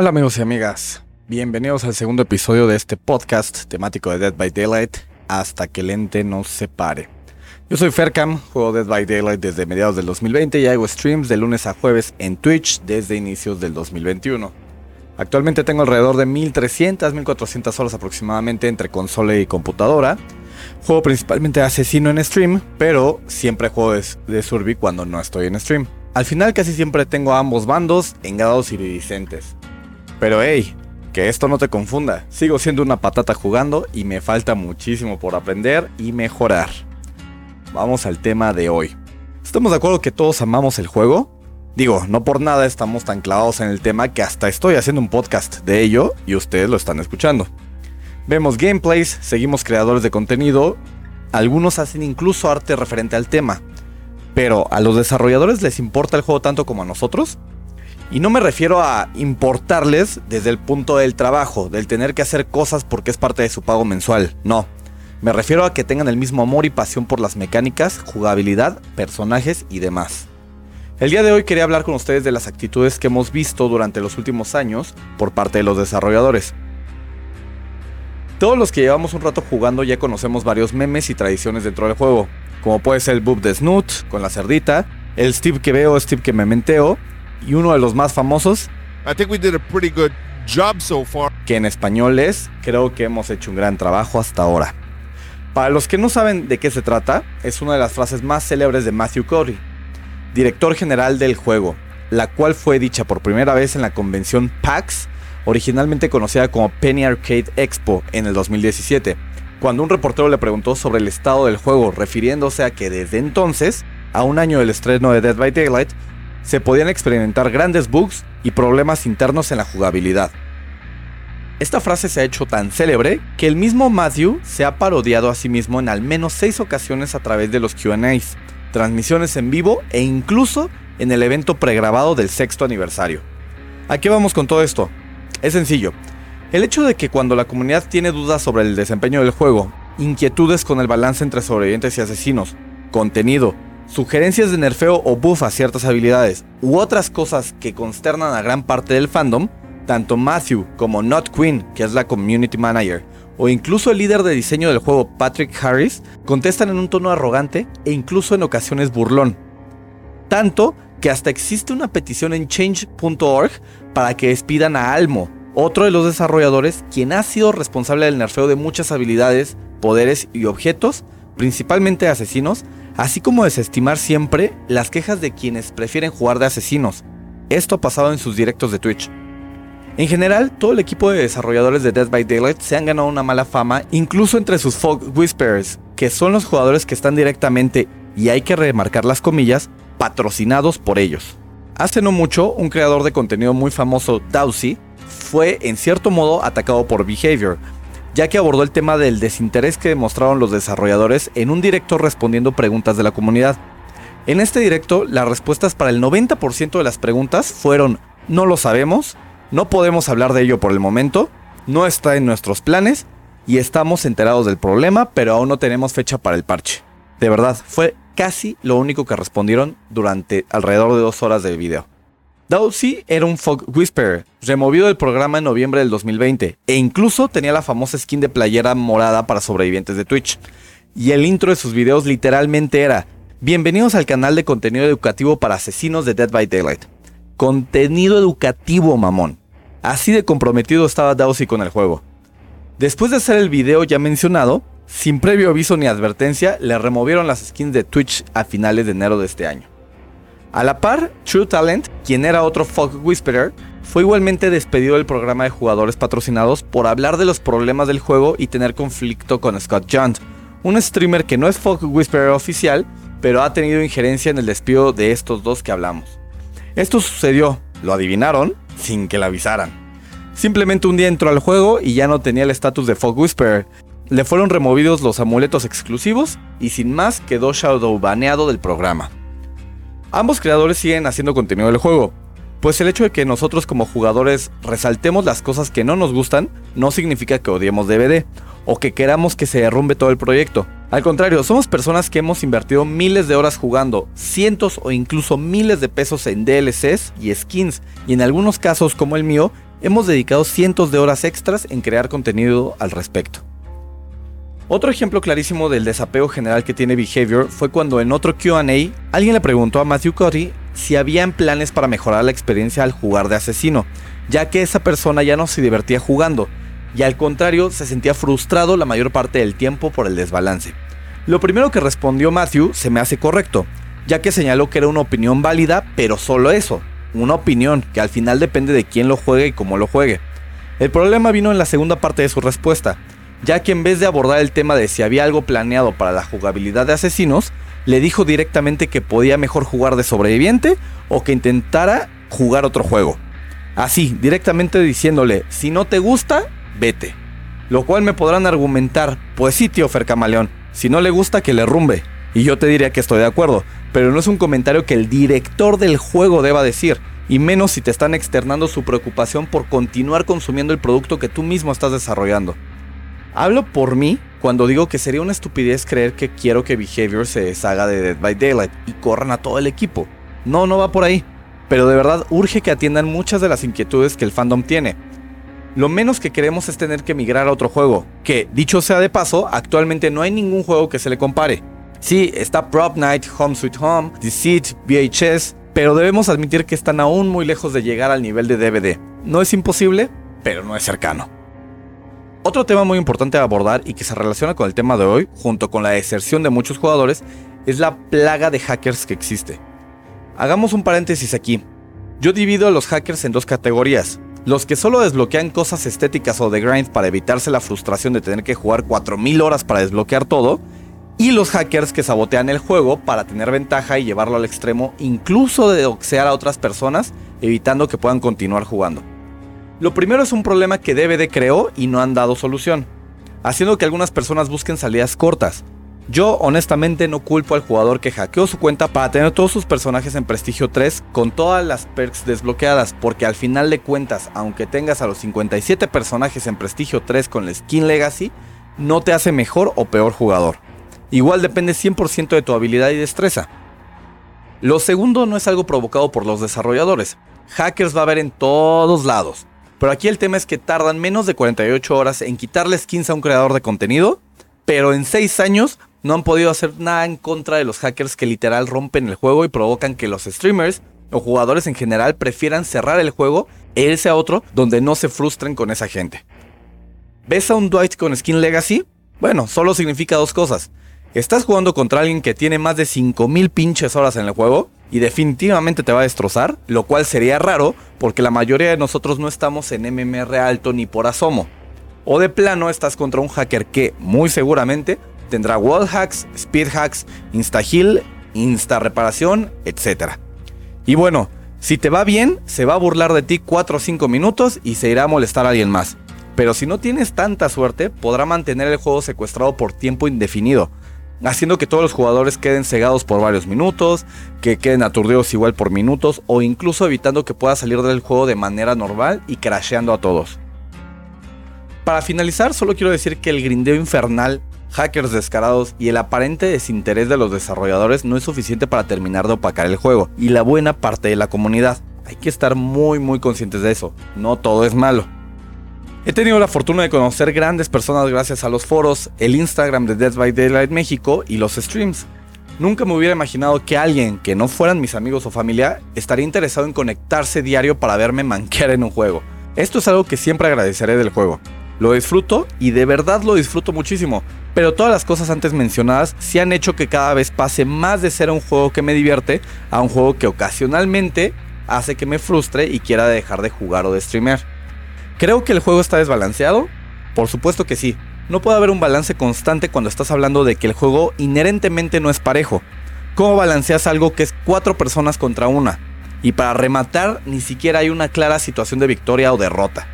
Hola amigos y amigas, bienvenidos al segundo episodio de este podcast temático de Dead by Daylight, hasta que el ente nos separe. Yo soy Fercam, juego Dead by Daylight desde mediados del 2020 y hago streams de lunes a jueves en Twitch desde inicios del 2021. Actualmente tengo alrededor de 1300, 1400 horas aproximadamente entre consola y computadora. Juego principalmente asesino en stream, pero siempre juego de, Survey cuando no estoy en stream. Al final casi siempre tengo a ambos bandos en grados iridiscentes. Pero hey, que esto no te confunda, sigo siendo una patata jugando y me falta muchísimo por aprender y mejorar. Vamos al tema de hoy. ¿Estamos de acuerdo que todos amamos el juego? Digo, no por nada estamos tan clavados en el tema que hasta estoy haciendo un podcast de ello y ustedes lo están escuchando. Vemos gameplays, seguimos creadores de contenido, algunos hacen incluso arte referente al tema. Pero ¿a los desarrolladores les importa el juego tanto como a nosotros? Y no me refiero a importarles desde el punto del trabajo, del tener que hacer cosas porque es parte de su pago mensual. No. Me refiero a que tengan el mismo amor y pasión por las mecánicas, jugabilidad, personajes y demás. El día de hoy quería hablar con ustedes de las actitudes que hemos visto durante los últimos años por parte de los desarrolladores. Todos los que llevamos un rato jugando ya conocemos varios memes y tradiciones dentro del juego, como puede ser el boob de Snoot con la cerdita, el Steve que veo, Steve que me menteo, y uno de los más famosos, I think we did a pretty good job so far. que en español es, creo que hemos hecho un gran trabajo hasta ahora. Para los que no saben de qué se trata, es una de las frases más célebres de Matthew Cody, director general del juego, la cual fue dicha por primera vez en la convención PAX, originalmente conocida como Penny Arcade Expo en el 2017, cuando un reportero le preguntó sobre el estado del juego, refiriéndose a que desde entonces, a un año del estreno de Dead by Daylight, se podían experimentar grandes bugs y problemas internos en la jugabilidad. Esta frase se ha hecho tan célebre que el mismo Matthew se ha parodiado a sí mismo en al menos 6 ocasiones a través de los QAs, transmisiones en vivo e incluso en el evento pregrabado del sexto aniversario. ¿A qué vamos con todo esto? Es sencillo. El hecho de que cuando la comunidad tiene dudas sobre el desempeño del juego, inquietudes con el balance entre sobrevivientes y asesinos, contenido, sugerencias de nerfeo o buff a ciertas habilidades u otras cosas que consternan a gran parte del fandom, tanto Matthew como Not Queen, que es la community manager, o incluso el líder de diseño del juego Patrick Harris, contestan en un tono arrogante e incluso en ocasiones burlón. Tanto que hasta existe una petición en change.org para que despidan a Almo, otro de los desarrolladores quien ha sido responsable del nerfeo de muchas habilidades, poderes y objetos, principalmente asesinos, así como desestimar siempre las quejas de quienes prefieren jugar de asesinos. Esto ha pasado en sus directos de Twitch. En general, todo el equipo de desarrolladores de Dead by Daylight se han ganado una mala fama, incluso entre sus Folk Whisperers, que son los jugadores que están directamente, y hay que remarcar las comillas, patrocinados por ellos. Hace no mucho, un creador de contenido muy famoso, Dowsy, fue en cierto modo atacado por Behavior, ya que abordó el tema del desinterés que demostraron los desarrolladores en un directo respondiendo preguntas de la comunidad. En este directo, las respuestas para el 90% de las preguntas fueron no lo sabemos, no podemos hablar de ello por el momento, no está en nuestros planes y estamos enterados del problema, pero aún no tenemos fecha para el parche. De verdad, fue casi lo único que respondieron durante alrededor de dos horas de video. Dowsy era un Fog Whisperer, removido del programa en noviembre del 2020, e incluso tenía la famosa skin de playera morada para sobrevivientes de Twitch. Y el intro de sus videos literalmente era, bienvenidos al canal de contenido educativo para asesinos de Dead by Daylight. Contenido educativo, mamón. Así de comprometido estaba Dowsy con el juego. Después de hacer el video ya mencionado, sin previo aviso ni advertencia, le removieron las skins de Twitch a finales de enero de este año. A la par, True Talent, quien era otro Fog Whisperer, fue igualmente despedido del programa de jugadores patrocinados por hablar de los problemas del juego y tener conflicto con Scott Junt, un streamer que no es Fog Whisperer oficial, pero ha tenido injerencia en el despido de estos dos que hablamos. Esto sucedió, lo adivinaron, sin que le avisaran. Simplemente un día entró al juego y ya no tenía el estatus de Fog Whisperer. Le fueron removidos los amuletos exclusivos y sin más quedó Shadow baneado del programa. Ambos creadores siguen haciendo contenido del juego, pues el hecho de que nosotros como jugadores resaltemos las cosas que no nos gustan no significa que odiemos DVD o que queramos que se derrumbe todo el proyecto. Al contrario, somos personas que hemos invertido miles de horas jugando, cientos o incluso miles de pesos en DLCs y skins, y en algunos casos como el mío, hemos dedicado cientos de horas extras en crear contenido al respecto. Otro ejemplo clarísimo del desapego general que tiene Behavior fue cuando en otro QA alguien le preguntó a Matthew Cotty si habían planes para mejorar la experiencia al jugar de asesino, ya que esa persona ya no se divertía jugando, y al contrario se sentía frustrado la mayor parte del tiempo por el desbalance. Lo primero que respondió Matthew se me hace correcto, ya que señaló que era una opinión válida, pero solo eso, una opinión que al final depende de quién lo juegue y cómo lo juegue. El problema vino en la segunda parte de su respuesta, ya que en vez de abordar el tema de si había algo planeado para la jugabilidad de asesinos, le dijo directamente que podía mejor jugar de sobreviviente o que intentara jugar otro juego. Así, directamente diciéndole, si no te gusta, vete. Lo cual me podrán argumentar, pues sí, tío Fercamaleón, si no le gusta que le rumbe. Y yo te diría que estoy de acuerdo, pero no es un comentario que el director del juego deba decir, y menos si te están externando su preocupación por continuar consumiendo el producto que tú mismo estás desarrollando. Hablo por mí cuando digo que sería una estupidez creer que quiero que Behavior se deshaga de Dead by Daylight y corran a todo el equipo. No, no va por ahí. Pero de verdad urge que atiendan muchas de las inquietudes que el fandom tiene. Lo menos que queremos es tener que migrar a otro juego, que, dicho sea de paso, actualmente no hay ningún juego que se le compare. Sí, está Prop Night, Home Sweet Home, Deceit, VHS, pero debemos admitir que están aún muy lejos de llegar al nivel de DVD. No es imposible, pero no es cercano. Otro tema muy importante a abordar y que se relaciona con el tema de hoy, junto con la deserción de muchos jugadores, es la plaga de hackers que existe. Hagamos un paréntesis aquí. Yo divido a los hackers en dos categorías. Los que solo desbloquean cosas estéticas o de grind para evitarse la frustración de tener que jugar 4000 horas para desbloquear todo, y los hackers que sabotean el juego para tener ventaja y llevarlo al extremo, incluso de doxear a otras personas, evitando que puedan continuar jugando. Lo primero es un problema que DVD creó y no han dado solución, haciendo que algunas personas busquen salidas cortas. Yo honestamente no culpo al jugador que hackeó su cuenta para tener todos sus personajes en Prestigio 3 con todas las perks desbloqueadas, porque al final de cuentas, aunque tengas a los 57 personajes en Prestigio 3 con la skin Legacy, no te hace mejor o peor jugador. Igual depende 100% de tu habilidad y destreza. Lo segundo no es algo provocado por los desarrolladores. Hackers va a haber en todos lados. Pero aquí el tema es que tardan menos de 48 horas en quitarle skins a un creador de contenido, pero en 6 años no han podido hacer nada en contra de los hackers que literal rompen el juego y provocan que los streamers o jugadores en general prefieran cerrar el juego e irse a otro donde no se frustren con esa gente. ¿Ves a un Dwight con skin legacy? Bueno, solo significa dos cosas. Estás jugando contra alguien que tiene más de 5000 pinches horas en el juego y definitivamente te va a destrozar, lo cual sería raro porque la mayoría de nosotros no estamos en MMR alto ni por asomo. O de plano estás contra un hacker que muy seguramente tendrá wall hacks, speed hacks, insta heal, insta reparación, etc. Y bueno, si te va bien, se va a burlar de ti 4 o 5 minutos y se irá a molestar a alguien más. Pero si no tienes tanta suerte, podrá mantener el juego secuestrado por tiempo indefinido, haciendo que todos los jugadores queden cegados por varios minutos, que queden aturdidos igual por minutos o incluso evitando que pueda salir del juego de manera normal y crasheando a todos. Para finalizar, solo quiero decir que el grindeo infernal, hackers descarados y el aparente desinterés de los desarrolladores no es suficiente para terminar de opacar el juego y la buena parte de la comunidad. Hay que estar muy muy conscientes de eso, no todo es malo. He tenido la fortuna de conocer grandes personas gracias a los foros, el Instagram de Dead by Daylight México y los streams. Nunca me hubiera imaginado que alguien que no fueran mis amigos o familia estaría interesado en conectarse diario para verme manquear en un juego. Esto es algo que siempre agradeceré del juego. Lo disfruto y de verdad lo disfruto muchísimo, pero todas las cosas antes mencionadas sí han hecho que cada vez pase más de ser un juego que me divierte a un juego que ocasionalmente hace que me frustre y quiera dejar de jugar o de streamear. ¿Creo que el juego está desbalanceado? Por supuesto que sí. No puede haber un balance constante cuando estás hablando de que el juego inherentemente no es parejo. ¿Cómo balanceas algo que es cuatro personas contra una? Y para rematar, ni siquiera hay una clara situación de victoria o derrota.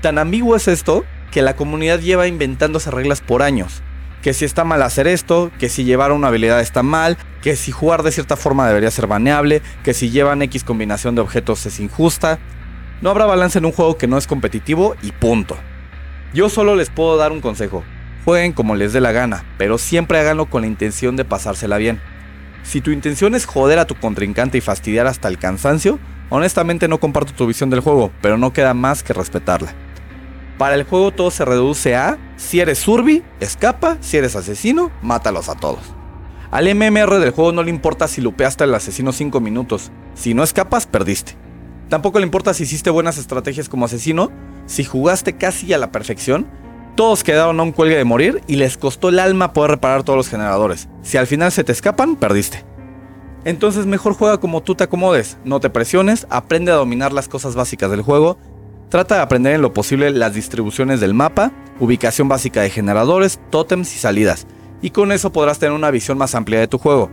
Tan ambiguo es esto que la comunidad lleva inventándose reglas por años. Que si está mal hacer esto, que si llevar una habilidad está mal, que si jugar de cierta forma debería ser baneable, que si llevan X combinación de objetos es injusta, no habrá balance en un juego que no es competitivo y punto. Yo solo les puedo dar un consejo. Jueguen como les dé la gana, pero siempre háganlo con la intención de pasársela bien. Si tu intención es joder a tu contrincante y fastidiar hasta el cansancio, Honestamente no comparto tu visión del juego, pero no queda más que respetarla. Para el juego todo se reduce a, si eres surbi, escapa, si eres asesino, mátalos a todos. Al MMR del juego no le importa si lupeaste al asesino 5 minutos, si no escapas, perdiste. Tampoco le importa si hiciste buenas estrategias como asesino, si jugaste casi a la perfección, todos quedaron a un cuelgue de morir y les costó el alma poder reparar todos los generadores. Si al final se te escapan, perdiste. Entonces mejor juega como tú te acomodes, no te presiones, aprende a dominar las cosas básicas del juego, trata de aprender en lo posible las distribuciones del mapa, ubicación básica de generadores, tótems y salidas, y con eso podrás tener una visión más amplia de tu juego.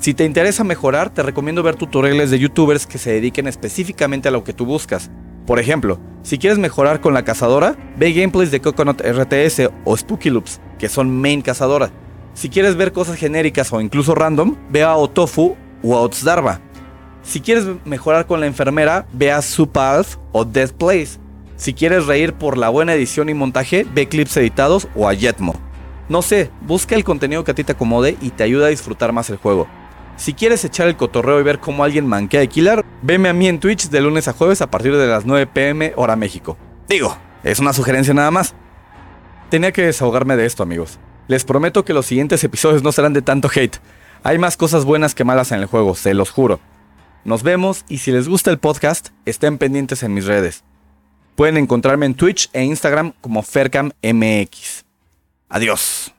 Si te interesa mejorar, te recomiendo ver tutoriales de youtubers que se dediquen específicamente a lo que tú buscas. Por ejemplo, si quieres mejorar con la cazadora, ve gameplays de Coconut RTS o Spooky Loops, que son main cazadora. Si quieres ver cosas genéricas o incluso random, ve a Otofu o a Otsdarva. Si quieres mejorar con la enfermera, ve a Supalf o Death Place. Si quieres reír por la buena edición y montaje, ve clips editados o a Jetmo. No sé, busca el contenido que a ti te acomode y te ayuda a disfrutar más el juego. Si quieres echar el cotorreo y ver cómo alguien manquea de Killer, veme a mí en Twitch de lunes a jueves a partir de las 9 pm hora México. Digo, es una sugerencia nada más. Tenía que desahogarme de esto, amigos. Les prometo que los siguientes episodios no serán de tanto hate. Hay más cosas buenas que malas en el juego, se los juro. Nos vemos y si les gusta el podcast, estén pendientes en mis redes. Pueden encontrarme en Twitch e Instagram como FercamMX. Adiós.